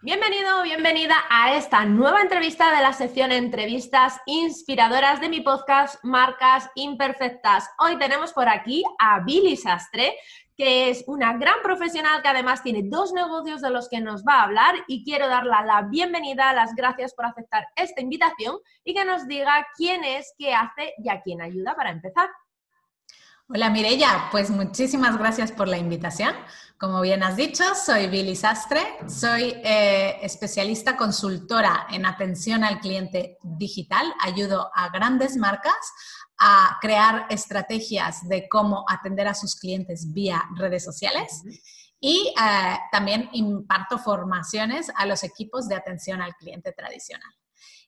Bienvenido, bienvenida a esta nueva entrevista de la sección Entrevistas Inspiradoras de mi podcast Marcas Imperfectas. Hoy tenemos por aquí a Billy Sastre, que es una gran profesional que además tiene dos negocios de los que nos va a hablar y quiero darle la bienvenida, las gracias por aceptar esta invitación y que nos diga quién es, qué hace y a quién ayuda para empezar. Hola Mirella, pues muchísimas gracias por la invitación. Como bien has dicho, soy Billy Sastre, soy eh, especialista consultora en atención al cliente digital. Ayudo a grandes marcas a crear estrategias de cómo atender a sus clientes vía redes sociales. Y eh, también imparto formaciones a los equipos de atención al cliente tradicional.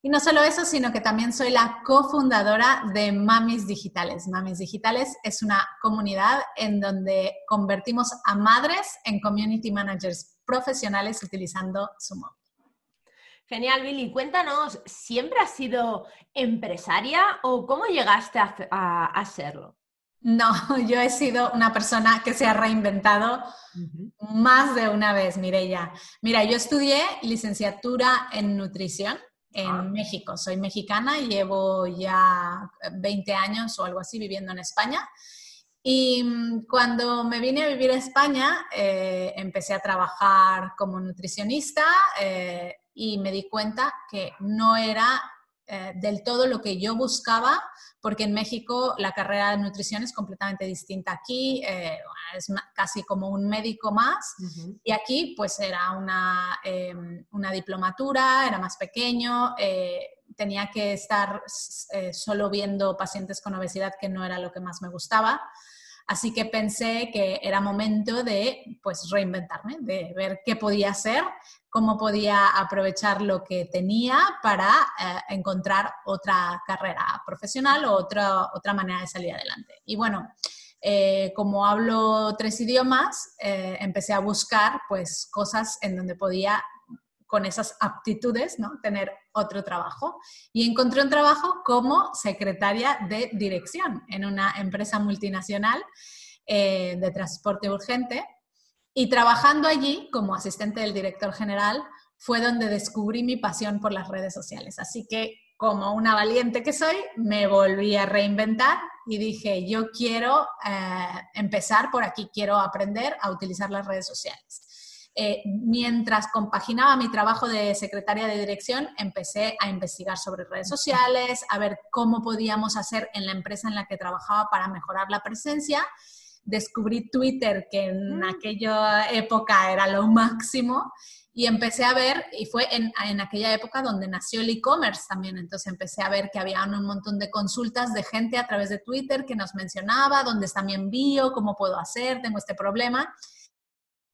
Y no solo eso, sino que también soy la cofundadora de Mamis Digitales. Mamis Digitales es una comunidad en donde convertimos a madres en community managers profesionales utilizando su móvil. Genial, Billy. Cuéntanos, ¿siempre has sido empresaria o cómo llegaste a, serlo? No, yo he sido una persona que se ha reinventado más de una vez, Mireya. Mira, yo estudié licenciatura en nutrición en ah. México. Soy mexicana y llevo ya 20 años o algo así viviendo en España. Y mm, cuando me vine a vivir a España, eh, empecé a trabajar como nutricionista eh, y me di cuenta que no era eh, del todo lo que yo buscaba, porque en México la carrera de nutrición es completamente distinta. Aquí eh, es casi como un médico más y aquí pues era una, em, una, diplomatura, era más pequeño, eh, tenía que estar solo viendo pacientes con obesidad, que no era lo que más me gustaba. Así que pensé que era momento de pues reinventarme, de ver qué podía hacer, cómo podía aprovechar lo que tenía para eh, encontrar otra carrera profesional o otra, otra manera de salir adelante. Y bueno, eh, como hablo tres idiomas, eh, empecé a buscar pues cosas en donde podía con esas aptitudes, ¿no? Tener otro trabajo. Y encontré un trabajo como secretaria de dirección en una empresa multinacional de transporte urgente y trabajando allí como asistente del director general fue donde descubrí mi pasión por las redes sociales. Así que como una valiente que soy, me volví a reinventar y dije, yo quiero eh, empezar por aquí, quiero aprender a utilizar las redes sociales. Eh, mientras compaginaba mi trabajo de secretaria de dirección, empecé a investigar sobre redes sociales, a ver cómo podíamos hacer en la empresa en la que trabajaba para mejorar la presencia descubrí Twitter, que en mm. aquella época era lo máximo, y empecé a ver, y fue en, en aquella época donde nació el e-commerce también, entonces empecé a ver que había un montón de consultas de gente a través de Twitter que nos mencionaba, dónde está mi envío, cómo puedo hacer, tengo este problema,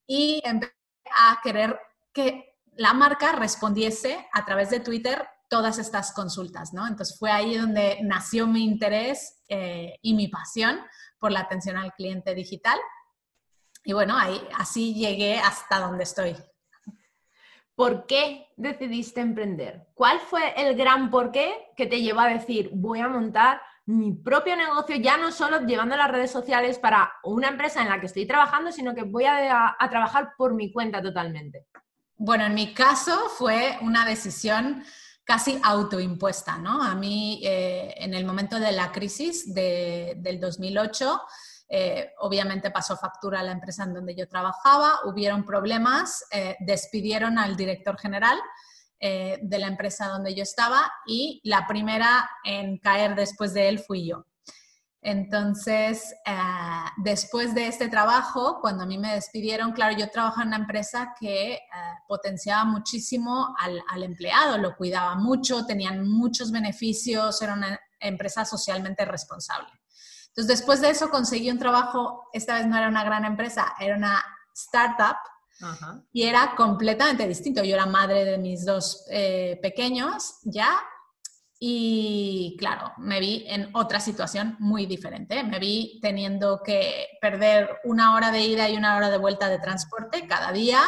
y empecé a querer que la marca respondiese a través de Twitter todas estas consultas, ¿no? Entonces fue ahí donde nació mi interés eh, y mi pasión por la atención al cliente digital. Y bueno, ahí, así llegué hasta donde estoy. ¿Por qué decidiste emprender? ¿Cuál fue el gran porqué que te llevó a decir, voy a montar mi propio negocio, ya no solo llevando las redes sociales para una empresa en la que estoy trabajando, sino que voy a, trabajar por mi cuenta totalmente? Bueno, en mi caso fue una decisión casi autoimpuesta, ¿no? A mí, eh, en el momento de la crisis del 2008, eh, obviamente pasó factura a la empresa en donde yo trabajaba, hubieron problemas, eh, despidieron al director general de la empresa donde yo estaba y la primera en caer después de él fui yo. Entonces, eh, después de este trabajo, cuando a mí me despidieron, claro, yo trabajaba en una empresa que eh, potenciaba muchísimo al, empleado, lo cuidaba mucho, tenían muchos beneficios, era una empresa socialmente responsable. Entonces, después de eso conseguí un trabajo, esta vez no era una gran empresa, era una startup y era completamente distinto. Yo era madre de mis dos eh, pequeños ya Y claro, me vi en otra situación muy diferente. Me vi teniendo que perder una hora de ida y una hora de vuelta de transporte cada día.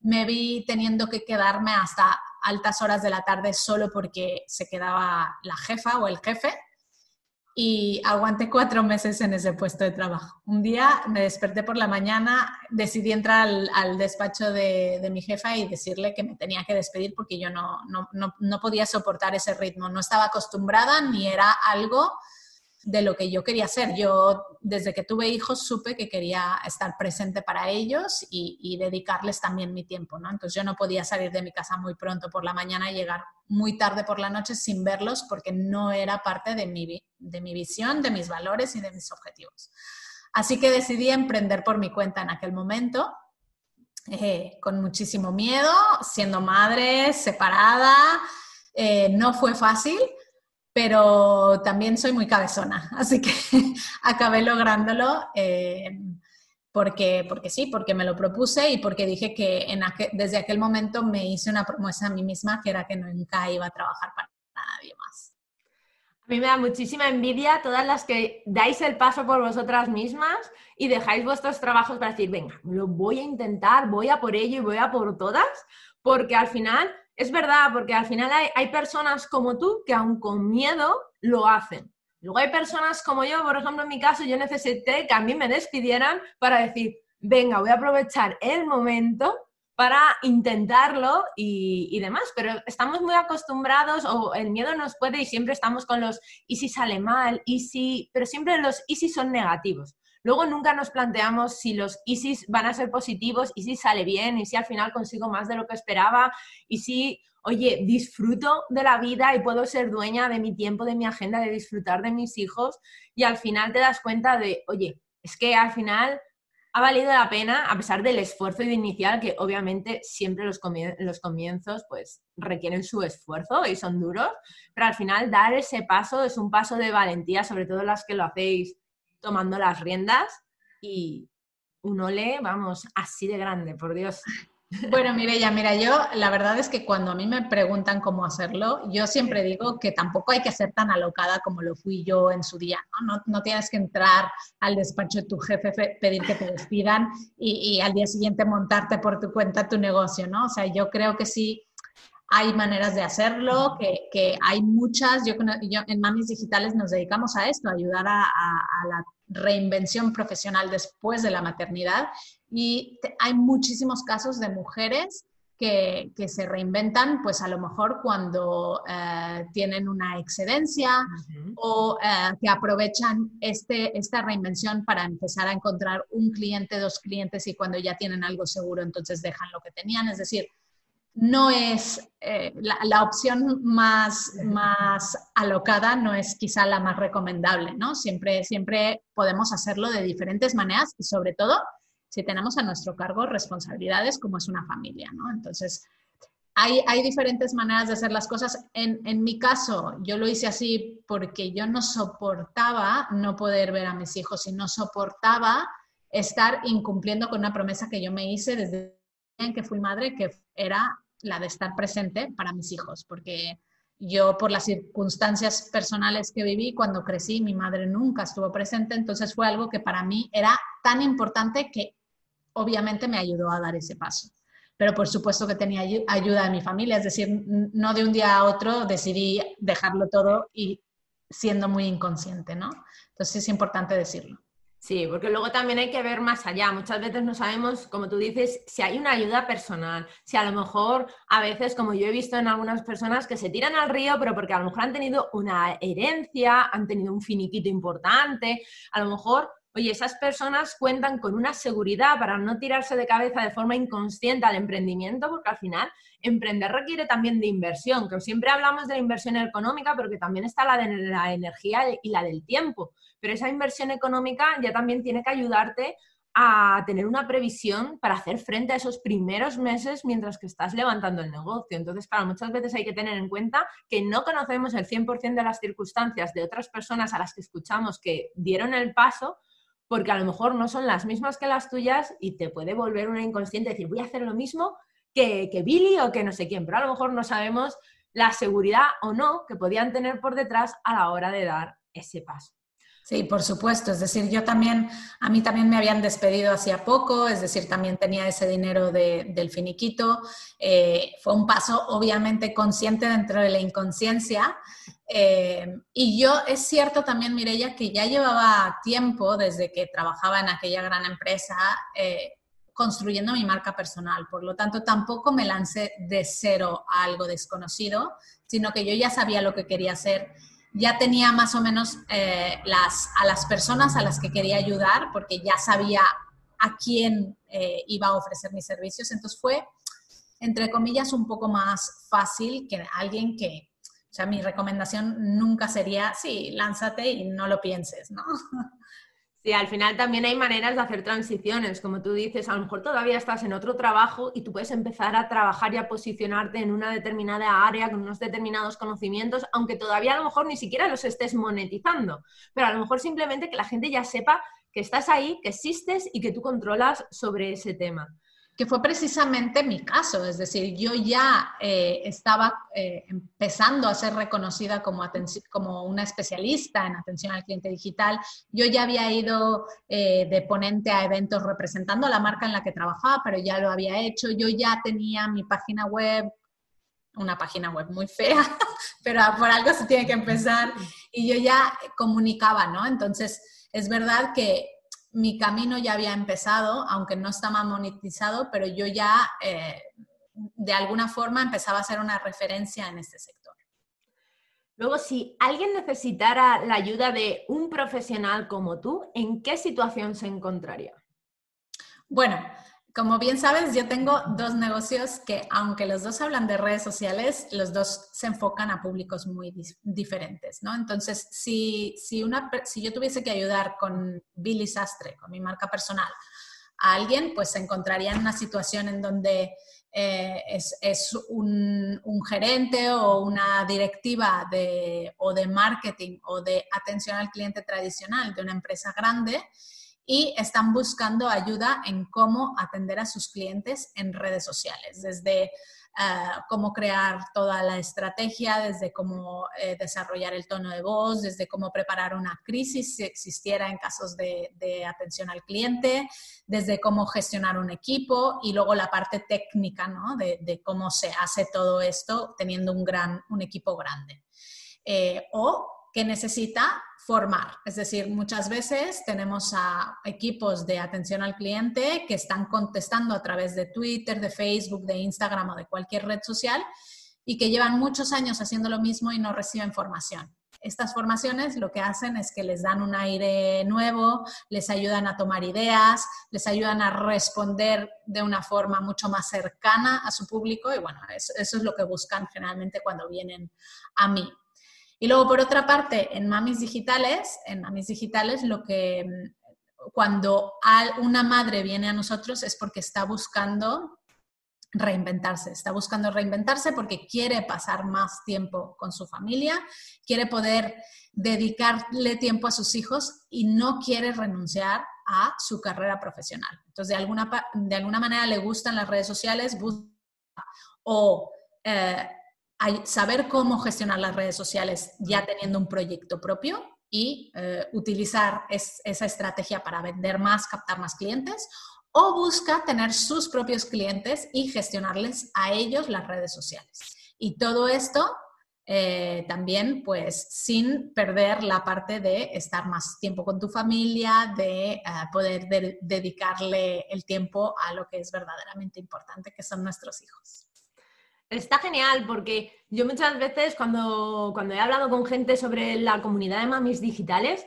Me vi teniendo que quedarme hasta altas horas de la tarde solo porque se quedaba la jefa o el jefe y aguanté cuatro meses en ese puesto de trabajo. Un día me desperté por la mañana, decidí entrar al, despacho de, de, mi jefa y decirle que me tenía que despedir porque yo no, no, no, no podía soportar ese ritmo, no estaba acostumbrada ni era algo de lo que yo quería hacer. Yo, desde que tuve hijos, supe que quería estar presente para ellos y, dedicarles también mi tiempo, ¿no? Entonces yo no podía salir de mi casa muy pronto por la mañana y llegar muy tarde por la noche sin verlos porque no era parte de mi, de mi visión, de mis valores y de mis objetivos. Así que decidí emprender por mi cuenta en aquel momento, eh, con muchísimo miedo, siendo madre, separada. Eh, no fue fácil, pero también soy muy cabezona, así que acabé lográndolo eh, porque, porque sí, porque me lo propuse y porque dije que desde aquel momento me hice una promesa a mí misma que era que nunca iba a trabajar para nadie más. A mí me da muchísima envidia todas las que dais el paso por vosotras mismas y dejáis vuestros trabajos para decir, venga, lo voy a intentar, voy a por ello y voy a por todas, porque al final es verdad, porque al final hay, personas como tú que aun con miedo lo hacen. Luego hay personas como yo, por ejemplo, en mi caso, yo necesité que a mí me despidieran para decir, venga, voy a aprovechar el momento para intentarlo y, demás, pero estamos muy acostumbrados o el miedo nos puede y siempre estamos con los y si sale mal, y si, pero siempre los y si son negativos. Luego nunca nos planteamos si los ISIS van a ser positivos y si sale bien y si al final consigo más de lo que esperaba y si, oye, disfruto de la vida y puedo ser dueña de mi tiempo, de mi agenda, de disfrutar de mis hijos y al final te das cuenta de, oye, es que al final ha valido la pena a pesar del esfuerzo inicial que obviamente siempre los, comienzos pues requieren su esfuerzo y son duros, pero al final dar ese paso es un paso de valentía, sobre todo las que lo hacéis tomando las riendas y un ole, vamos, así de grande, por Dios. Bueno, Mireya, mira, yo la verdad es que cuando a mí me preguntan cómo hacerlo, yo siempre digo que tampoco hay que ser tan alocada como lo fui yo en su día, ¿no? No, tienes que entrar al despacho de tu jefe, pedir que te despidan y, y, al día siguiente montarte por tu cuenta tu negocio, ¿no? O sea, yo creo que sí hay maneras de hacerlo, que, que hay muchas, yo, yo, en Mamis Digitales nos dedicamos a esto, a ayudar a, a la reinvención profesional después de la maternidad y hay muchísimos casos de mujeres que, que, se reinventan, pues a lo mejor cuando eh, tienen una excedencia o eh, que aprovechan este, esta reinvención para empezar a encontrar un cliente, dos clientes y cuando ya tienen algo seguro, entonces dejan lo que tenían. Es decir, no es eh, la, opción más, más alocada, no es quizá la más recomendable, ¿no? Siempre, siempre podemos hacerlo de diferentes maneras y sobre todo si tenemos a nuestro cargo responsabilidades como es una familia, ¿no? Entonces, hay, hay diferentes maneras de hacer las cosas. En, en mi caso, yo lo hice así porque yo no soportaba no poder ver a mis hijos y no soportaba estar incumpliendo con una promesa que yo me hice desde que fui madre, que era la de estar presente para mis hijos, porque yo por las circunstancias personales que viví cuando crecí, mi madre nunca estuvo presente, entonces fue algo que para mí era tan importante que obviamente me ayudó a dar ese paso. Pero por supuesto que tenía ayuda de mi familia, es decir, no de un día a otro decidí dejarlo todo y siendo muy inconsciente, ¿no? Entonces es importante decirlo. Sí, porque luego también hay que ver más allá. Muchas veces no sabemos, como tú dices, si hay una ayuda personal, si a lo mejor a veces, como yo he visto en algunas personas, que se tiran al río, pero porque a lo mejor han tenido una herencia, han tenido un finiquito importante, a lo mejor, oye, esas personas cuentan con una seguridad para no tirarse de cabeza de forma inconsciente al emprendimiento, porque al final emprender requiere también de inversión, que siempre hablamos de la inversión económica, pero que también está la de la energía y la del tiempo pero esa inversión económica ya también tiene que ayudarte a tener una previsión para hacer frente a esos primeros meses mientras que estás levantando el negocio. Entonces, claro, muchas veces hay que tener en cuenta que no conocemos el 100% de las circunstancias de otras personas a las que escuchamos que dieron el paso, porque a lo mejor no son las mismas que las tuyas y te puede volver una inconsciente decir, voy a hacer lo mismo que, que Billy o que no sé quién, pero a lo mejor no sabemos la seguridad o no que podían tener por detrás a la hora de dar ese paso. Sí, por supuesto. Es decir, yo también, a mí también me habían despedido hacía poco, es decir, también tenía ese dinero del finiquito. Eh, fue un paso obviamente consciente dentro de la inconsciencia. Eh, y yo, es cierto también, Mireya, que ya llevaba tiempo desde que trabajaba en aquella gran empresa. Eh, construyendo mi marca personal. Por lo tanto, tampoco me lancé de cero a algo desconocido, sino que yo ya sabía lo que quería hacer ya tenía más o menos eh, las, a las personas a las que quería ayudar, porque ya sabía a quién eh, iba a ofrecer mis servicios. Entonces fue, entre comillas, un poco más fácil que alguien que, o sea, mi recomendación nunca sería, sí, lánzate y no lo pienses, ¿no? Sí, al final también hay maneras de hacer transiciones, como tú dices, a lo mejor todavía estás en otro trabajo y tú puedes empezar a trabajar y a posicionarte en una determinada área con unos determinados conocimientos, aunque todavía a lo mejor ni siquiera los estés monetizando, pero a lo mejor simplemente que la gente ya sepa que estás ahí, que existes y que tú controlas sobre ese tema que fue precisamente mi caso, es decir, yo ya eh, estaba eh, empezando a ser reconocida como, una especialista en atención al cliente digital, yo ya había ido eh, de ponente a eventos representando a la marca en la que trabajaba, pero ya lo había hecho, yo ya tenía mi página web, una página web muy fea, pero por algo se tiene que empezar, y yo ya comunicaba, ¿no? Entonces, es verdad que mi camino ya había empezado, aunque no estaba monetizado, pero yo ya eh, de alguna forma empezaba a ser una referencia en este sector. Luego, si alguien necesitara la ayuda de un profesional como tú, ¿en qué situación se encontraría? Bueno, como bien sabes, yo tengo dos negocios que, aunque los dos hablan de redes sociales, los dos se enfocan a públicos muy diferentes, ¿no? Entonces, si, si, yo tuviese que ayudar con Billy Sastre, con mi marca personal, a alguien, pues se encontraría en una situación en donde eh, es, es un, un, gerente o una directiva de, o de marketing o de atención al cliente tradicional de una empresa grande y están buscando ayuda en cómo atender a sus clientes en redes sociales, desde ah, cómo crear toda la estrategia, desde cómo eh, desarrollar el tono de voz, desde cómo preparar una crisis si existiera en casos de, atención al cliente, desde cómo gestionar un equipo y luego la parte técnica ¿no? de, cómo se hace todo esto teniendo un, gran, un equipo grande. Eh, o que necesita formar. Es decir, muchas veces tenemos a equipos de atención al cliente que están contestando a través de Twitter, de Facebook, de Instagram o de cualquier red social y que llevan muchos años haciendo lo mismo y no reciben formación. Estas formaciones lo que hacen es que les dan un aire nuevo, les ayudan a tomar ideas, les ayudan a responder de una forma mucho más cercana a su público y bueno, eso, eso es lo que buscan generalmente cuando vienen a mí. Y luego, por otra parte, en Mamis Digitales, en Mamis Digitales, lo que mm, cuando una madre viene a nosotros es porque está buscando reinventarse, está buscando reinventarse porque quiere pasar más tiempo con su familia, quiere poder dedicarle tiempo a sus hijos y no quiere renunciar a su carrera profesional. Entonces, de alguna, de alguna manera le gustan las redes sociales, o eh, saber cómo gestionar las redes sociales ya teniendo un proyecto propio y eh, utilizar esa estrategia para vender más, captar más clientes, o busca tener sus propios clientes y gestionarles a ellos las redes sociales. Y todo esto eh, también, pues, sin perder la parte de estar más tiempo con tu familia, de eh, poder dedicarle el tiempo a lo que es verdaderamente importante, que son nuestros hijos. Está genial porque yo muchas veces cuando, cuando he hablado con gente sobre la comunidad de mamis digitales,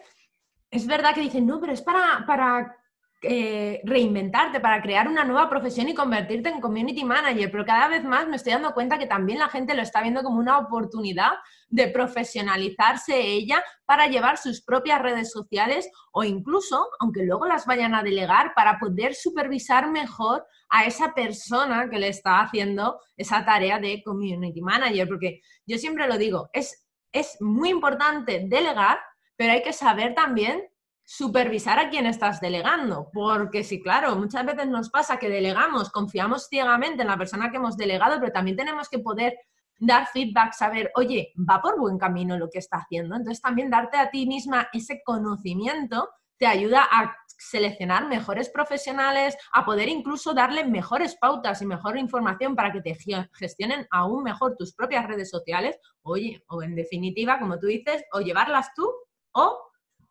es verdad que dicen, no, pero es para, para eh, reinventarte, para crear una nueva profesión y convertirte en community manager, pero cada vez más me estoy dando cuenta que también la gente lo está viendo como una oportunidad de profesionalizarse ella para llevar sus propias redes sociales o incluso, aunque luego las vayan a delegar, para poder supervisar mejor a esa persona que le está haciendo esa tarea de community manager, porque yo siempre lo digo, es, es muy importante delegar, pero hay que saber también supervisar a quien estás delegando, porque sí, claro, muchas veces nos pasa que delegamos, confiamos ciegamente en la persona que hemos delegado, pero también tenemos que poder dar feedback, saber, oye, va por buen camino lo que está haciendo. Entonces también darte a ti misma ese conocimiento te ayuda a seleccionar mejores profesionales, a poder incluso darle mejores pautas y mejor información para que te gestionen aún mejor tus propias redes sociales, oye, o en definitiva, como tú dices, o llevarlas tú o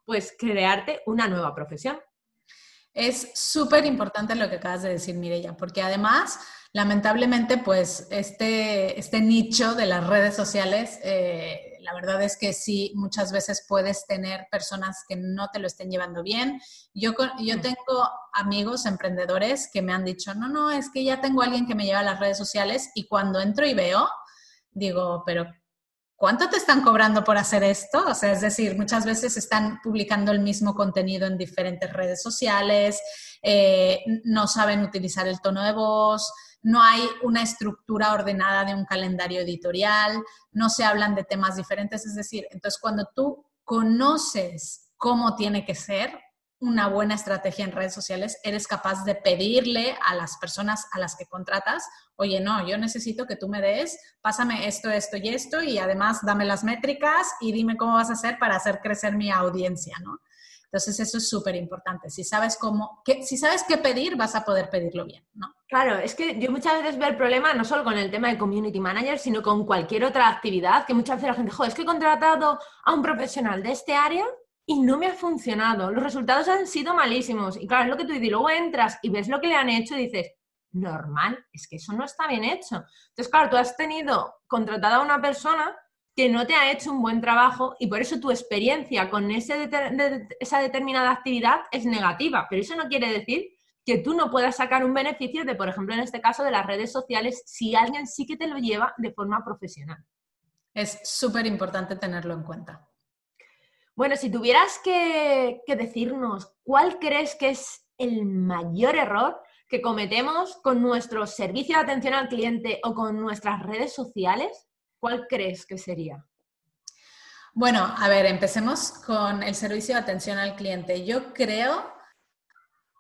pues crearte una nueva profesión. Es súper importante lo que acabas de decir, Mireya, porque además, lamentablemente, pues este, este nicho de las redes sociales, eh, la verdad es que sí, muchas veces puedes tener personas que no te lo estén llevando bien. Yo, yo tengo amigos emprendedores que me han dicho, no, no, es que ya tengo alguien que me lleva a las redes sociales y cuando entro y veo, digo, pero ¿cuánto te están cobrando por hacer esto? O sea, es decir, muchas veces están publicando el mismo contenido en diferentes redes sociales, eh, no saben utilizar el tono de voz, no hay una estructura ordenada de un calendario editorial, no se hablan de temas diferentes. Es decir, entonces cuando tú conoces cómo tiene que ser, una buena estrategia en redes sociales, eres capaz de pedirle a las personas a las que contratas, oye, no, yo necesito que tú me des, pásame esto, esto y esto, y además dame las métricas y dime cómo vas a hacer para hacer crecer mi audiencia, ¿no? Entonces eso es súper importante. Si sabes cómo, que, si sabes qué pedir, vas a poder pedirlo bien, ¿no? Claro, es que yo muchas veces veo el problema no solo con el tema de community manager, sino con cualquier otra actividad que muchas veces la gente, joder, es que he contratado a un profesional de este área y no me ha funcionado. Los resultados han sido malísimos. Y claro, es lo que tú dices. Y luego entras y ves lo que le han hecho y dices, normal, es que eso no está bien hecho. Entonces, claro, tú has tenido contratada a una persona que no te ha hecho un buen trabajo y por eso tu experiencia con esa determinada actividad es negativa. Pero eso no quiere decir que tú no puedas sacar un beneficio de, por ejemplo, en este caso de las redes sociales, si alguien sí que te lo lleva de forma profesional. Es súper importante tenerlo en cuenta. Bueno, si tuvieras que, decirnos cuál crees que es el mayor error que cometemos con nuestro servicio de atención al cliente o con nuestras redes sociales, ¿cuál crees que sería? Bueno, a ver, empecemos con el servicio de atención al cliente. Yo creo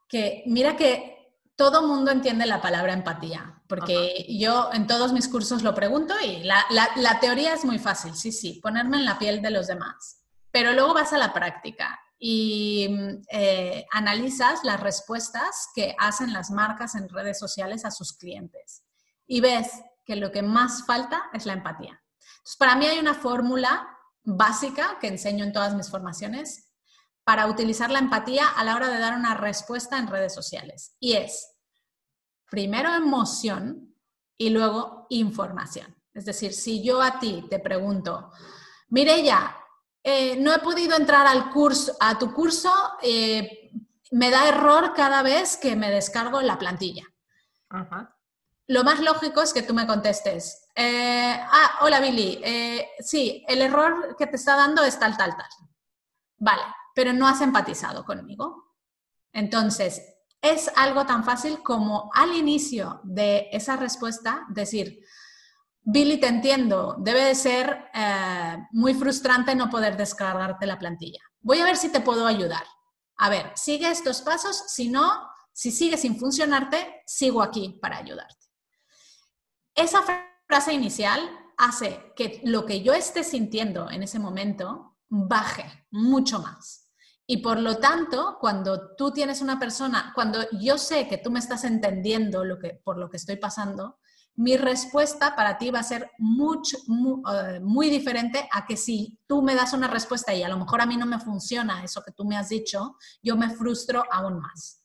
que, mira que todo mundo entiende la palabra empatía, porque yo en todos mis cursos lo pregunto y la, la teoría es muy fácil, sí, sí, ponerme en la piel de los demás. Pero luego vas a la práctica y eh, analizas las respuestas que hacen las marcas en redes sociales a sus clientes y ves que lo que más falta es la empatía. Entonces, para mí hay una fórmula básica que enseño en todas mis formaciones para utilizar la empatía a la hora de dar una respuesta en redes sociales. Y es, primero emoción y luego información. Es decir, si yo a ti te pregunto, Mireya, eh, no he podido entrar al curso, a tu curso, eh, me da error cada vez que me descargo la plantilla. Lo más lógico es que tú me contestes, eh, ah, hola Billy, sí, el error que te está dando es tal, tal, tal. Vale, pero no has empatizado conmigo. Entonces, es algo tan fácil como al inicio de esa respuesta decir, Billy, te entiendo, debe de ser eh, muy frustrante no poder descargarte la plantilla. Voy a ver si te puedo ayudar. A ver, sigue estos pasos, si no, si sigue sin funcionarte, sigo aquí para ayudarte. Esa frase inicial hace que lo que yo esté sintiendo en ese momento baje mucho más. Y por lo tanto, cuando tú tienes una persona, cuando yo sé que tú me estás entendiendo lo que, por lo que estoy pasando, mi respuesta para ti va a ser mucho, eh, muy, diferente a que si tú me das una respuesta y a lo mejor a mí no me funciona eso que tú me has dicho, yo me frustro aún más.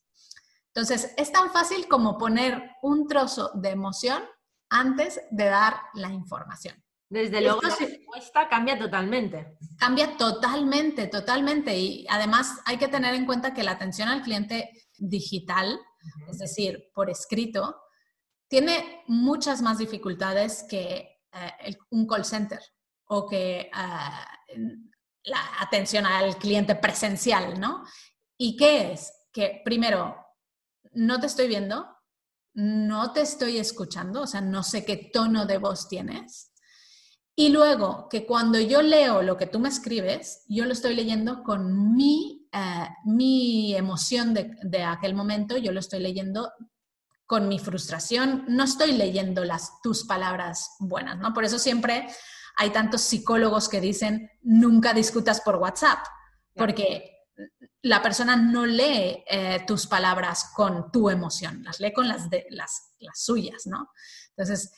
Entonces, es tan fácil como poner un trozo de emoción antes de dar la información. Desde luego la respuesta cambia totalmente. Cambia totalmente, totalmente. Y además hay que tener en cuenta que la atención al cliente digital, es decir, por escrito, tiene muchas más dificultades que eh, un call center o que eh, la atención al cliente presencial, ¿no? ¿Y qué es? Que primero, no te estoy viendo, no te estoy escuchando, o sea, no sé qué tono de voz tienes. Y luego, que cuando yo leo lo que tú me escribes, yo lo estoy leyendo con mi, eh, mi emoción de, de aquel momento, yo lo estoy leyendo con mi frustración, no estoy leyendo las, tus palabras buenas, ¿no? Por eso siempre hay tantos psicólogos que dicen, nunca discutas por WhatsApp, porque la persona no lee eh, tus palabras con tu emoción, las lee con las, de, las, las suyas, ¿no? Entonces,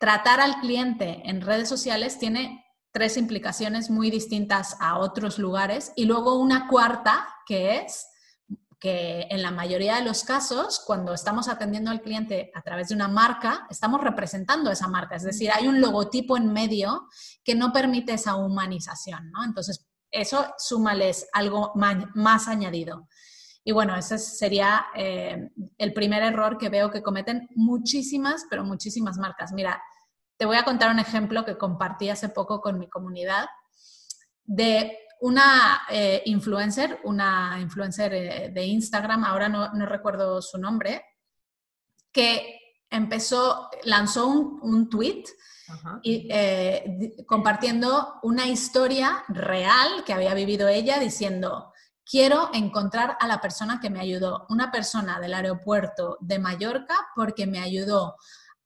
tratar al cliente en redes sociales tiene tres implicaciones muy distintas a otros lugares y luego una cuarta que es que en la mayoría de los casos, cuando estamos atendiendo al cliente a través de una marca, estamos representando esa marca, es decir, hay un logotipo en medio que no permite esa humanización, ¿no? Entonces, eso súmales algo más añadido. Y bueno, ese sería eh, el primer error que veo que cometen muchísimas, pero muchísimas marcas. Mira, te voy a contar un ejemplo que compartí hace poco con mi comunidad de una eh, influencer, una influencer eh, de Instagram, ahora no, recuerdo su nombre, que empezó, lanzó un, tweet y, eh, compartiendo una historia real que había vivido ella diciendo, quiero encontrar a la persona que me ayudó, una persona del aeropuerto de Mallorca porque me ayudó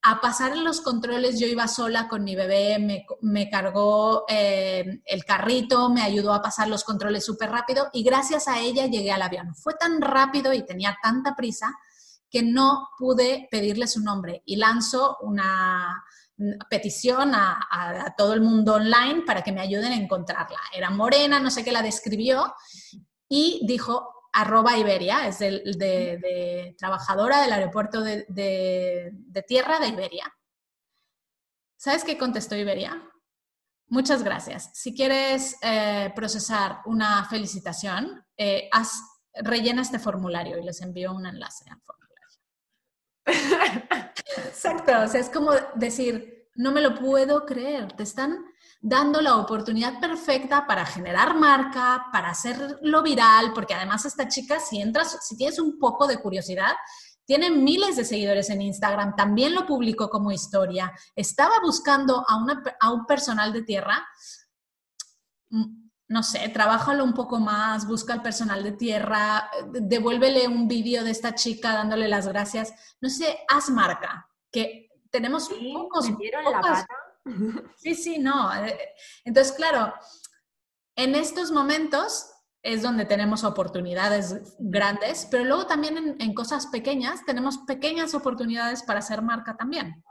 a pasar los controles yo iba sola con mi bebé, me, cargó eh, el carrito, me ayudó a pasar los controles súper rápido y gracias a ella llegué al avión. Fue tan rápido y tenía tanta prisa que no pude pedirle su nombre y lanzo una petición a todo el mundo online para que me ayuden a encontrarla. Era morena, no sé qué la describió y dijo, arroba Iberia, es de, trabajadora del aeropuerto de, tierra de Iberia. ¿Sabes qué contestó Iberia? Muchas gracias. Si quieres eh, procesar una felicitación, eh, rellena este formulario y les envío un enlace al formulario. Exacto, o sea, es como decir, no me lo puedo creer, te están dando la oportunidad perfecta para generar marca, para hacerlo viral, porque además esta chica, si entras, si tienes un poco de curiosidad, tiene miles de seguidores en Instagram, también lo publicó como historia, estaba buscando a, a un personal de tierra, mm, no sé, trabájalo un poco más, busca al personal de tierra, devuélvele un vídeo de esta chica dándole las gracias, no sé, haz marca, que tenemos pocos, pocos Sí, sí, no. Eh, entonces, claro, en estos momentos es donde tenemos oportunidades grandes, pero luego también en, cosas pequeñas tenemos pequeñas oportunidades para hacer marca también.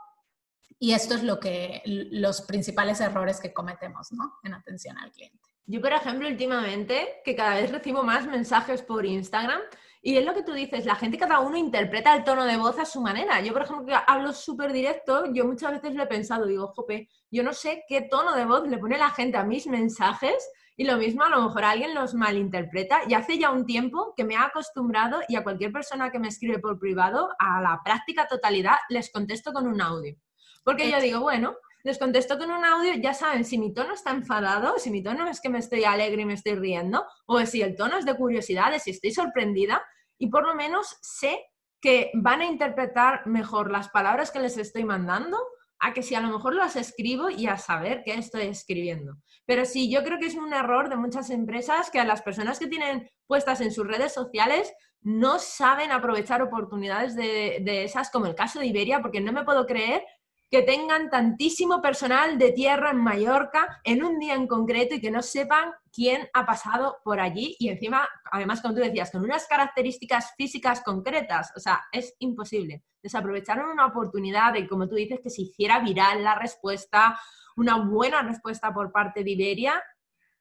Y esto es lo que los principales errores que cometemos, ¿no? En atención al cliente. Yo, por ejemplo, últimamente, que cada vez recibo más mensajes por Instagram, y es lo que tú dices, la gente cada uno interpreta el tono de voz a su manera. Yo, por ejemplo, que hablo súper directo, yo muchas veces lo he pensado, digo, jope, yo no sé qué tono de voz le pone la gente a mis mensajes y lo mismo a lo mejor alguien los malinterpreta. Y hace ya un tiempo que me he acostumbrado y a cualquier persona que me escribe por privado, a la práctica totalidad, les contesto con un audio. Porque yo digo, bueno, les contesto con un audio, ya saben si mi tono está enfadado, si mi tono es que me estoy alegre y me estoy riendo, o si el tono es de curiosidad, de si estoy sorprendida, y por lo menos sé que van a interpretar mejor las palabras que les estoy mandando a que si a lo mejor las escribo y a saber qué estoy escribiendo. Pero sí, yo creo que es un error de muchas empresas que a las personas que tienen puestas en sus redes sociales no saben aprovechar oportunidades de, de esas, como el caso de Iberia, porque no me puedo creer que tengan tantísimo personal de tierra en Mallorca en un día en concreto y que no sepan quién ha pasado por allí y encima, además, como tú decías, con unas características físicas concretas, o sea, es imposible. Desaprovecharon una oportunidad de, como tú dices, que se hiciera viral la respuesta, una buena respuesta por parte de Iberia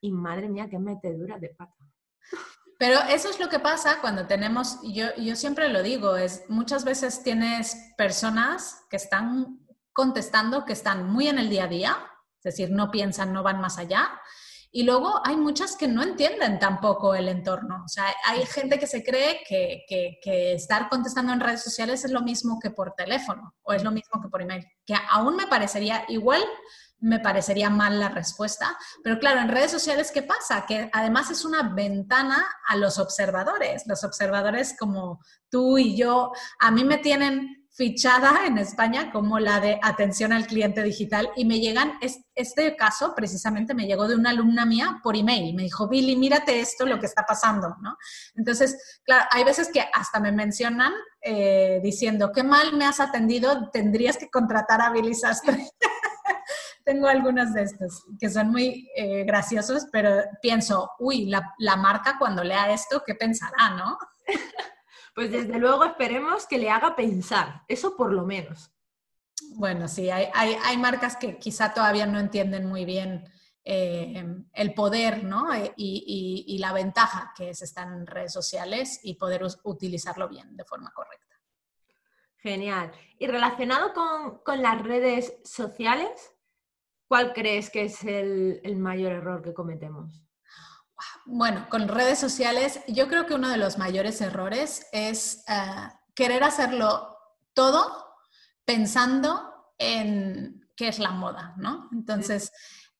y madre mía, qué metedura de pata. Pero eso es lo que pasa cuando tenemos, yo, yo siempre lo digo, es muchas veces tienes personas que están contestando que están muy en el día a día, es decir, no piensan, no van más allá. Y luego hay muchas que no entienden tampoco el entorno. O sea, hay gente que se cree que, que, estar contestando en redes sociales es lo mismo que por teléfono o es lo mismo que por email, que aún me parecería igual, me parecería mal la respuesta. Pero claro, en redes sociales, ¿qué pasa? Que además es una ventana a los observadores. Los observadores como tú y yo, a mí me tienen fichada en España como la de atención al cliente digital y me llegan, este caso precisamente me llegó de una alumna mía por email, me dijo, Billy, mírate esto, lo que está pasando, ¿no? Entonces, claro, hay veces que hasta me mencionan eh, diciendo, qué mal me has atendido, tendrías que contratar a Billy Sastre. Tengo algunos de estos que son muy eh, graciosos, pero pienso, uy, la, la marca cuando lea esto, ¿qué pensará, no? Pues desde luego esperemos que le haga pensar, eso por lo menos. Bueno, sí, hay, hay, marcas que quizá todavía no entienden muy bien eh, el poder ¿no? Eh, y, la ventaja que es estar en redes sociales y poder utilizarlo bien, de forma correcta. Genial. Y relacionado con, las redes sociales, ¿cuál crees que es el mayor error que cometemos? Bueno, con redes sociales, yo creo que uno de los mayores errores es eh, querer hacerlo todo pensando en qué es la moda, ¿no? Entonces,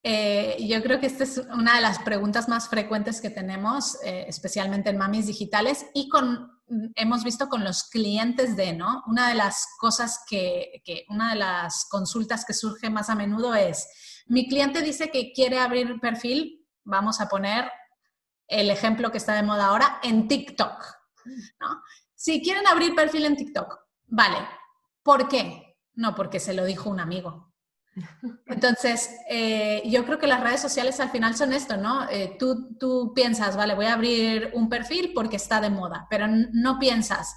eh, yo creo que esta es una de las preguntas más frecuentes que tenemos, eh, especialmente en mamis digitales y con, hemos visto con los clientes de, ¿no? Una de las cosas que, que, una de las consultas que surge más a menudo es, mi cliente dice que quiere abrir perfil, vamos a poner el ejemplo que está de moda ahora, en TikTok. Si quieren abrir perfil en TikTok, vale. ¿Por qué? No, porque se lo dijo un amigo. Entonces, eh, yo creo que las redes sociales al final son esto, ¿no? Eh, tú, tú piensas, vale, voy a abrir un perfil porque está de moda, pero no piensas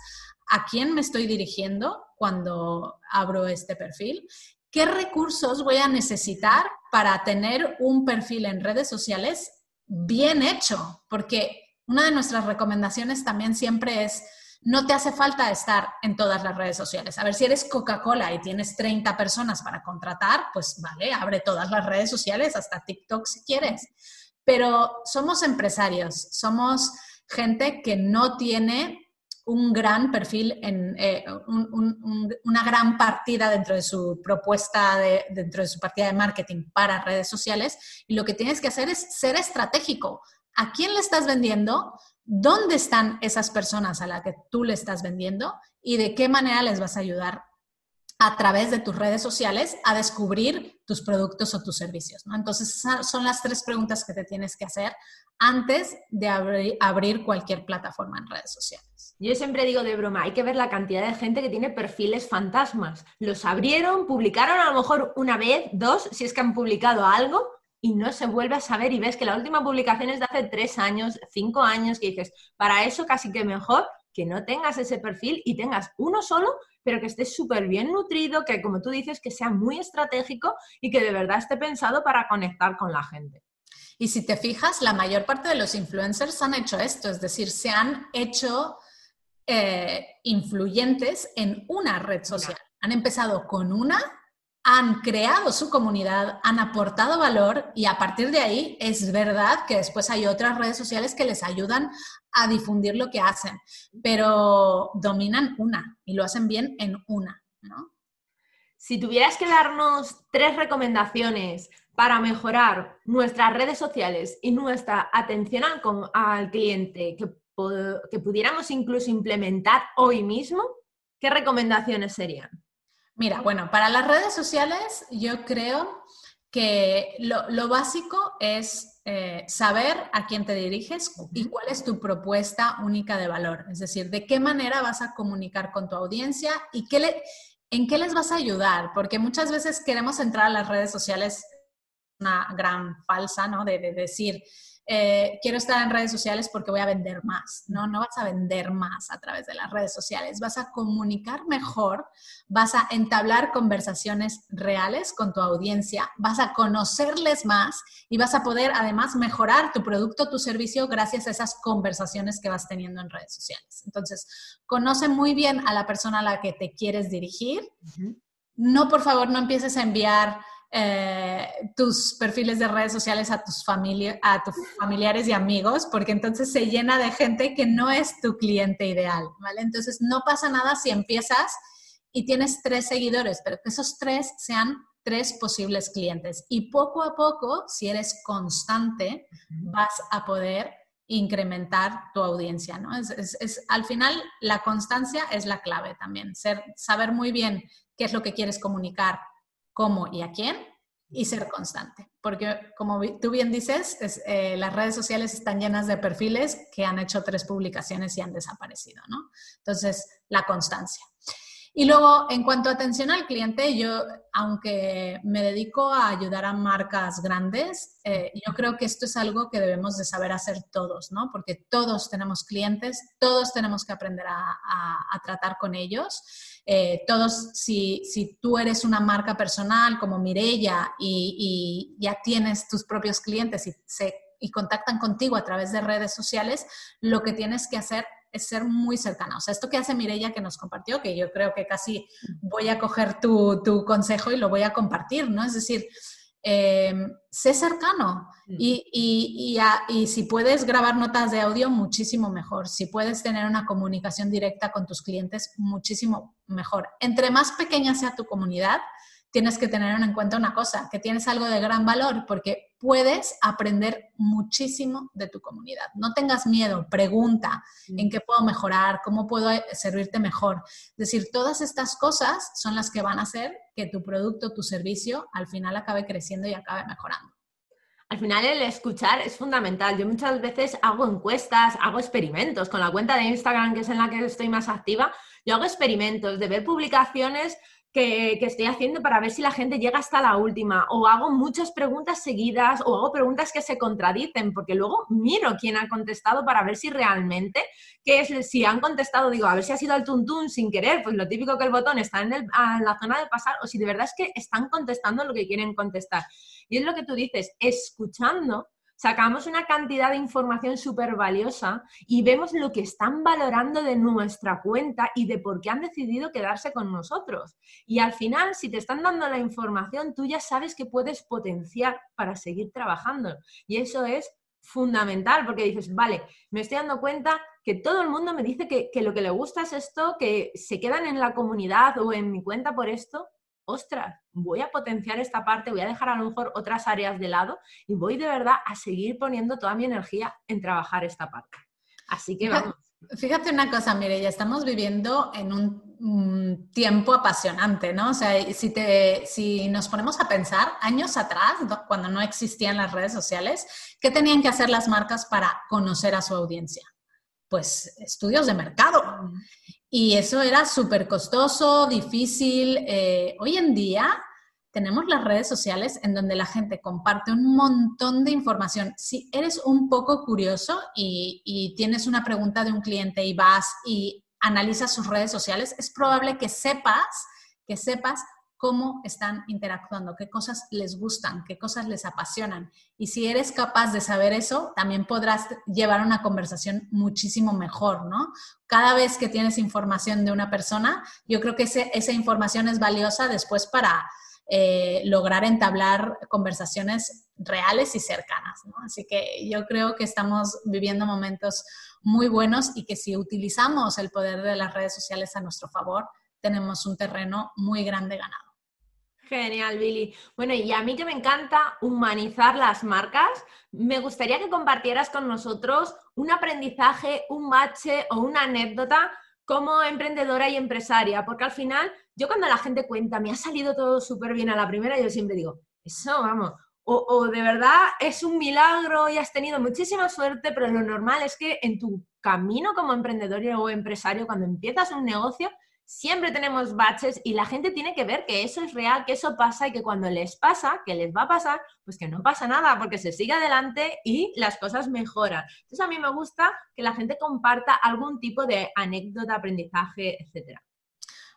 a quién me estoy dirigiendo cuando abro este perfil, qué recursos voy a necesitar para tener un perfil en redes sociales bien hecho, porque una de nuestras recomendaciones también siempre es, no te hace falta estar en todas las redes sociales. A ver, si eres Coca-Cola y tienes 30 personas para contratar, pues vale, abre todas las redes sociales, hasta TikTok si quieres. Pero somos empresarios, somos gente que no tiene un gran perfil, en, eh, una gran partida dentro de su propuesta, de, dentro de su partida de marketing para redes sociales. Y lo que tienes que hacer es ser estratégico. ¿A quién le estás vendiendo? ¿Dónde están esas personas a las que tú le estás vendiendo? ¿Y de qué manera les vas a ayudar a través de tus redes sociales a descubrir tus productos o tus servicios. Entonces, son las tres preguntas que te tienes que hacer antes de abrir, cualquier plataforma en redes sociales. Yo siempre digo de broma, hay que ver la cantidad de gente que tiene perfiles fantasmas. Los abrieron, publicaron a lo mejor una vez, dos, si es que han publicado algo, y no se vuelve a saber y ves que la última publicación es de hace tres años, cinco años, que dices, para eso casi que mejor que no tengas ese perfil y tengas uno solo, pero que esté súper bien nutrido, que como tú dices, que sea muy estratégico y que de verdad esté pensado para conectar con la gente. Y si te fijas, la mayor parte de los influencers han hecho esto, es decir, se han hecho eh, influyentes en una red social. Han empezado con una han creado su comunidad, han aportado valor y a partir de ahí es verdad que después hay otras redes sociales que les ayudan a difundir lo que hacen, pero dominan una y lo hacen bien en una, Si tuvieras que darnos tres recomendaciones para mejorar nuestras redes sociales y nuestra atención al, cliente que, que pudiéramos incluso implementar hoy mismo, ¿qué recomendaciones serían? Mira, bueno, para las redes sociales yo creo que lo, básico es eh, saber a quién te diriges y cuál es tu propuesta única de valor. Es decir, de qué manera vas a comunicar con tu audiencia y qué le, en qué les vas a ayudar. Porque muchas veces queremos entrar a las redes sociales una gran falsa, ¿no? de decir, eh, quiero estar en redes sociales porque voy a vender más. No, no vas a vender más a través de las redes sociales. Vas a comunicar mejor, vas a entablar conversaciones reales con tu audiencia, vas a conocerles más y vas a poder además mejorar tu producto, tu servicio gracias a esas conversaciones que vas teniendo en redes sociales. Entonces, conoce muy bien a la persona a la que te quieres dirigir. No, por favor, no empieces a enviar eh, tus perfiles de redes sociales a tus, a tus familiares y amigos, porque entonces se llena de gente que no es tu cliente ideal, ¿vale? Entonces no pasa nada si empiezas y tienes tres seguidores, pero que esos tres sean tres posibles clientes. Y poco a poco, si eres constante, vas a poder incrementar tu audiencia, ¿no? Es, al final la constancia es la clave también, ser, saber muy bien qué es lo que quieres comunicar, cómo y a quién, y ser constante. Porque como tú bien dices, eh, las redes sociales están llenas de perfiles que han hecho tres publicaciones y han desaparecido, ¿no? Entonces, la constancia. Y luego, en cuanto a atención al cliente, yo, aunque me dedico a ayudar a marcas grandes, eh, yo creo que esto es algo que debemos de saber hacer todos, ¿no? Porque todos tenemos clientes, todos tenemos que aprender a, tratar con ellos. Eh, todos, si, si, tú eres una marca personal como Mirella y, y ya tienes tus propios clientes y, se, y contactan contigo a través de redes sociales, lo que tienes que hacer es ser muy cercana. O sea, esto que hace Mirella que nos compartió, que yo creo que casi voy a coger tu, consejo y lo voy a compartir, ¿no? Es decir, eh, sé cercano y, y, si puedes grabar notas de audio, muchísimo mejor. Si puedes tener una comunicación directa con tus clientes, muchísimo mejor. Entre más pequeña sea tu comunidad, tienes que tener en cuenta una cosa, que tienes algo de gran valor porque puedes aprender muchísimo de tu comunidad. No tengas miedo, pregunta en mm. qué puedo mejorar, cómo puedo eh, servirte mejor. Es decir, todas estas cosas son las que van a hacer que tu producto, tu servicio, al final acabe creciendo y acabe mejorando. Al final el escuchar es fundamental. Yo muchas veces hago encuestas, hago experimentos con la cuenta de Instagram, que es en la que estoy más activa. Yo hago experimentos de ver publicaciones que, estoy haciendo para ver si la gente llega hasta la última, o hago muchas preguntas seguidas, o hago preguntas que se contradicen, porque luego miro quién ha contestado para ver si realmente, que es, si han contestado, digo, a ver si ha sido el tuntún sin querer, pues lo típico que el botón está en la zona de pasar, o si de verdad es que están contestando lo que quieren contestar. Y es lo que tú dices, escuchando sacamos una cantidad de información súper valiosa y vemos lo que están valorando de nuestra cuenta y de por qué han decidido quedarse con nosotros. Y al final, si te están dando la información, tú ya sabes que puedes potenciar para seguir trabajando. Y eso es fundamental porque dices, vale, me estoy dando cuenta que todo el mundo me dice que, que lo que le gusta es esto, que se quedan en la comunidad o en mi cuenta por esto ostras, voy a potenciar esta parte, voy a dejar a lo mejor otras áreas de lado y voy de verdad a seguir poniendo toda mi energía en trabajar esta parte. Así que vamos. Fíjate una cosa, mire, ya estamos viviendo en un, tiempo apasionante, ¿no? O sea, si, te, si nos ponemos a pensar, años atrás, cuando no existían las redes sociales, ¿qué tenían que hacer las marcas para conocer a su audiencia? Pues estudios de mercado. Y eso era súper costoso, difícil. Eh, hoy en día tenemos las redes sociales en donde la gente comparte un montón de información. Si eres un poco curioso y, y tienes una pregunta de un cliente y vas y analizas sus redes sociales, es probable que sepas, que sepas cómo están interactuando, qué cosas les gustan, qué cosas les apasionan. Y si eres capaz de saber eso, también podrás llevar una conversación muchísimo mejor, ¿no? Cada vez que tienes información de una persona, yo creo que esa información es valiosa después para eh, lograr entablar conversaciones reales y cercanas, ¿no? Así que yo creo que estamos viviendo momentos muy buenos y que si utilizamos el poder de las redes sociales a nuestro favor, tenemos un terreno muy grande ganado. Genial, Billy. Bueno, y a mí que me encanta humanizar las marcas, me gustaría que compartieras con nosotros un aprendizaje, un bache o una anécdota como emprendedora y empresaria, porque al final yo cuando la gente cuenta, me ha salido todo súper bien a la primera, yo siempre digo, eso, vamos, o, o, de verdad es un milagro y has tenido muchísima suerte, pero lo normal es que en tu camino como emprendedor o empresario, cuando empiezas un negocio, siempre tenemos baches y la gente tiene que ver que eso es real, que eso pasa y que cuando les pasa, que les va a pasar, pues que no pasa nada porque se sigue adelante y las cosas mejoran. Entonces a mí me gusta que la gente comparta algún tipo de anécdota, aprendizaje, etcétera.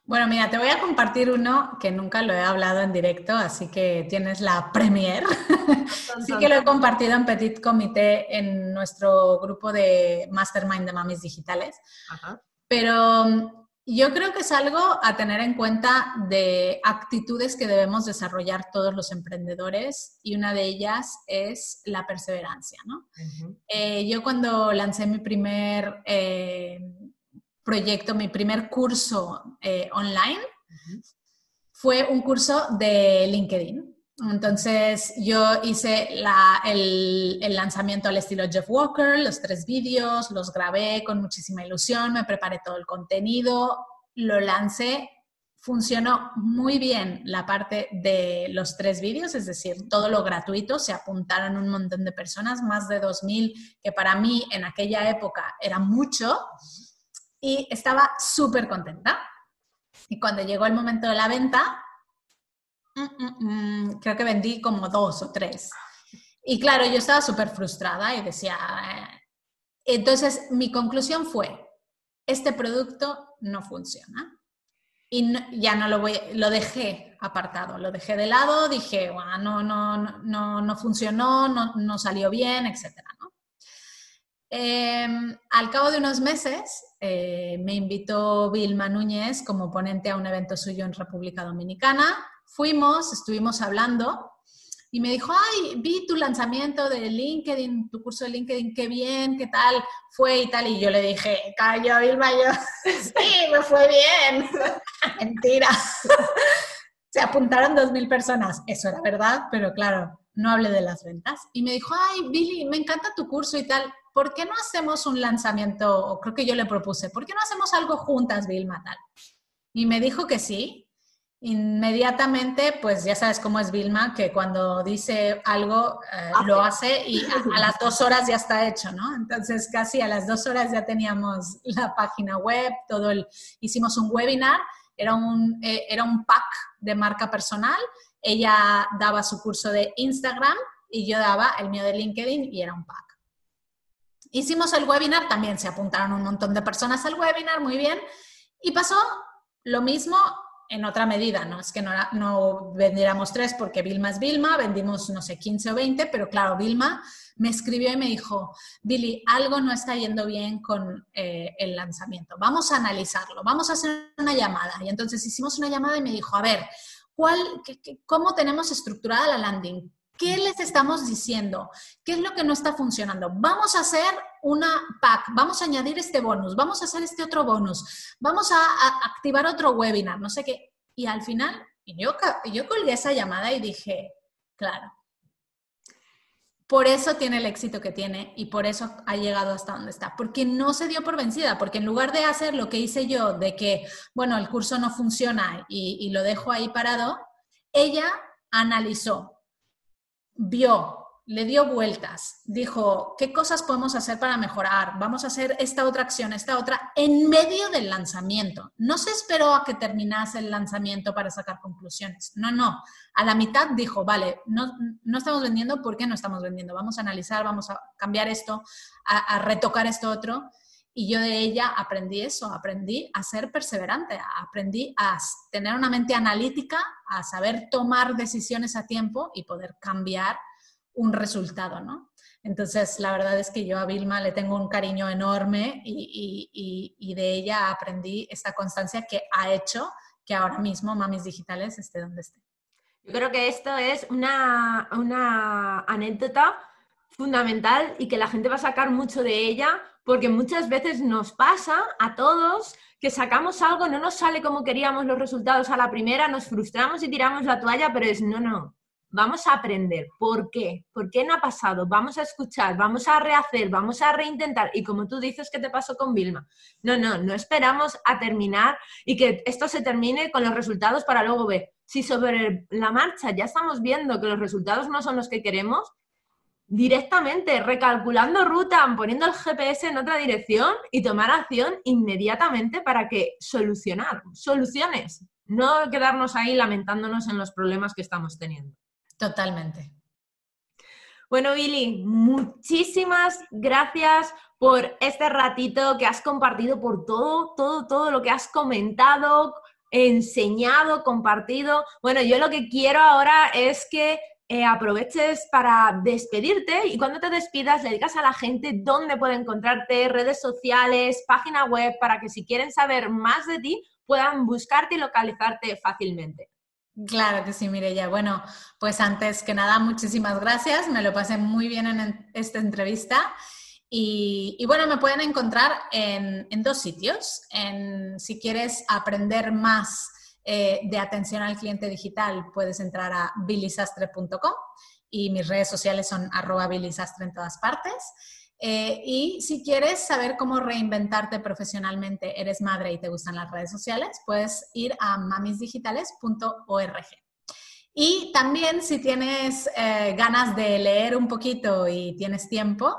Bueno, mira, te voy a compartir uno que nunca lo he hablado en directo, así que tienes la premier. sí que lo he compartido en Petit Comité en nuestro grupo de Mastermind de Mamis Digitales. Pero yo creo que es algo a tener en cuenta de actitudes que debemos desarrollar todos los emprendedores y una de ellas es la perseverancia, ¿no? Eh, yo cuando lancé mi primer eh, proyecto, mi primer curso eh, online, fue un curso de LinkedIn. Entonces yo hice el, lanzamiento al estilo Jeff Walker, los tres vídeos, los grabé con muchísima ilusión, me preparé todo el contenido, lo lancé, funcionó muy bien la parte de los tres vídeos, es decir, todo lo gratuito, se apuntaron un montón de personas, más de 2.000, que para mí en aquella época era mucho, y estaba súper contenta. Y cuando llegó el momento de la venta, Mm, mm, mm, creo que vendí como dos o tres. Y claro, yo estaba súper frustrada y decía, eh". entonces mi conclusión fue, este producto no funciona. Y ya no lo voy, lo dejé apartado, lo dejé de lado, dije, bueno, no, no, no, no funcionó, no, no salió bien, etc. Em, al cabo de unos meses eh, me invitó Vilma Núñez como ponente a un evento suyo en República Dominicana fuimos, estuvimos hablando y me dijo, ay, vi tu lanzamiento de LinkedIn, tu curso de LinkedIn, qué bien, qué tal fue y tal. Y yo le dije, cayó Vilma, yo, sí, me fue bien. Mentira. Se apuntaron dos mil personas, eso era verdad, pero claro, no hablé de las ventas. Y me dijo, ay, Billy, me encanta tu curso y tal, ¿por qué no hacemos un lanzamiento? Creo que yo le propuse, ¿por qué no hacemos algo juntas, Vilma, tal? Y me dijo que sí, inmediatamente, pues ya sabes cómo es Vilma, que cuando dice algo eh, lo hace y a, las dos horas ya está hecho, ¿no? Entonces casi a las dos horas ya teníamos la página web, todo el, hicimos un webinar, era un, eh, era un pack de marca personal, ella daba su curso de Instagram y yo daba el mío de LinkedIn y era un pack. Hicimos el webinar, también se apuntaron un montón de personas al webinar, muy bien, y pasó lo mismo en otra medida, ¿no? Es que no, vendiéramos tres porque Vilma es Vilma, vendimos, no sé, 15 o 20, pero claro, Vilma me escribió y me dijo, Billy, algo no está yendo bien con eh, el lanzamiento, vamos a analizarlo, vamos a hacer una llamada. Y entonces hicimos una llamada y me dijo, a ver, ¿cuál, ¿cómo tenemos estructurada la landing? ¿Qué les estamos diciendo? ¿Qué es lo que no está funcionando? Vamos a hacer una pack, vamos a añadir este bonus, vamos a hacer este otro bonus, vamos a, activar otro webinar, no sé qué. Y al final, yo, yo colgué esa llamada y dije, claro, por eso tiene el éxito que tiene y por eso ha llegado hasta donde está, porque no se dio por vencida, porque en lugar de hacer lo que hice yo, de que, bueno, el curso no funciona y, y lo dejo ahí parado, ella analizó, vio, le dio vueltas, dijo, ¿qué cosas podemos hacer para mejorar? Vamos a hacer esta otra acción, esta otra, en medio del lanzamiento. No se esperó a que terminase el lanzamiento para sacar conclusiones. No, no. A la mitad dijo, vale, no, no estamos vendiendo, ¿por qué no estamos vendiendo? Vamos a analizar, vamos a cambiar esto, a, a retocar esto otro. Y yo de ella aprendí eso, aprendí a ser perseverante, aprendí a tener una mente analítica, a saber tomar decisiones a tiempo y poder cambiar un resultado, ¿no? Entonces, la verdad es que yo a Vilma le tengo un cariño enorme y, de ella aprendí esta constancia que ha hecho que ahora mismo Mamis Digitales esté donde esté. Yo creo que esto es una, una anécdota fundamental y que la gente va a sacar mucho de ella porque muchas veces nos pasa a todos que sacamos algo, no nos sale como queríamos los resultados a la primera, nos frustramos y tiramos la toalla, pero es no, no, vamos a aprender. ¿Por qué? ¿Por qué no ha pasado? Vamos a escuchar, vamos a rehacer, vamos a reintentar. Y como tú dices que te pasó con Vilma, no, no, no esperamos a terminar y que esto se termine con los resultados para luego ver. Si sobre la marcha ya estamos viendo que los resultados no son los que queremos, directamente recalculando ruta, poniendo el GPS en otra dirección y tomar acción inmediatamente para que solucionar, soluciones, no quedarnos ahí lamentándonos en los problemas que estamos teniendo. Totalmente. Bueno, Billy, muchísimas gracias por este ratito que has compartido, por todo, todo, todo lo que has comentado, enseñado, compartido. Bueno, yo lo que quiero ahora es que eh, aproveches para despedirte y cuando te despidas le digas a la gente dónde puede encontrarte, redes sociales, página web, para que si quieren saber más de ti puedan buscarte y localizarte fácilmente. Claro que sí, Mireya. Bueno, pues antes que nada, muchísimas gracias. Me lo pasé muy bien en esta entrevista. Y, bueno, me pueden encontrar en, dos sitios. En, si quieres aprender más eh, de atención al cliente digital, puedes entrar a bilisastre.com y mis redes sociales son arroba bilisastre en todas partes. Eh, y si quieres saber cómo reinventarte profesionalmente, eres madre y te gustan las redes sociales, puedes ir a mamisdigitales.org. Y también si tienes eh, ganas de leer un poquito y tienes tiempo,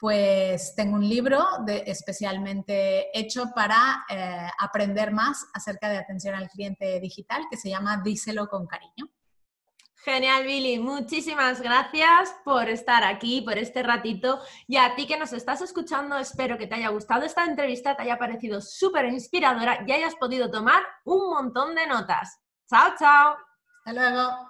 pues tengo un libro especialmente hecho para eh, aprender más acerca de atención al cliente digital que se llama Díselo con cariño. Genial, Billy. Muchísimas gracias por estar aquí, por este ratito. Y a ti que nos estás escuchando, espero que te haya gustado esta entrevista, te haya parecido súper inspiradora y hayas podido tomar un montón de notas. Chao, chao. Hasta luego.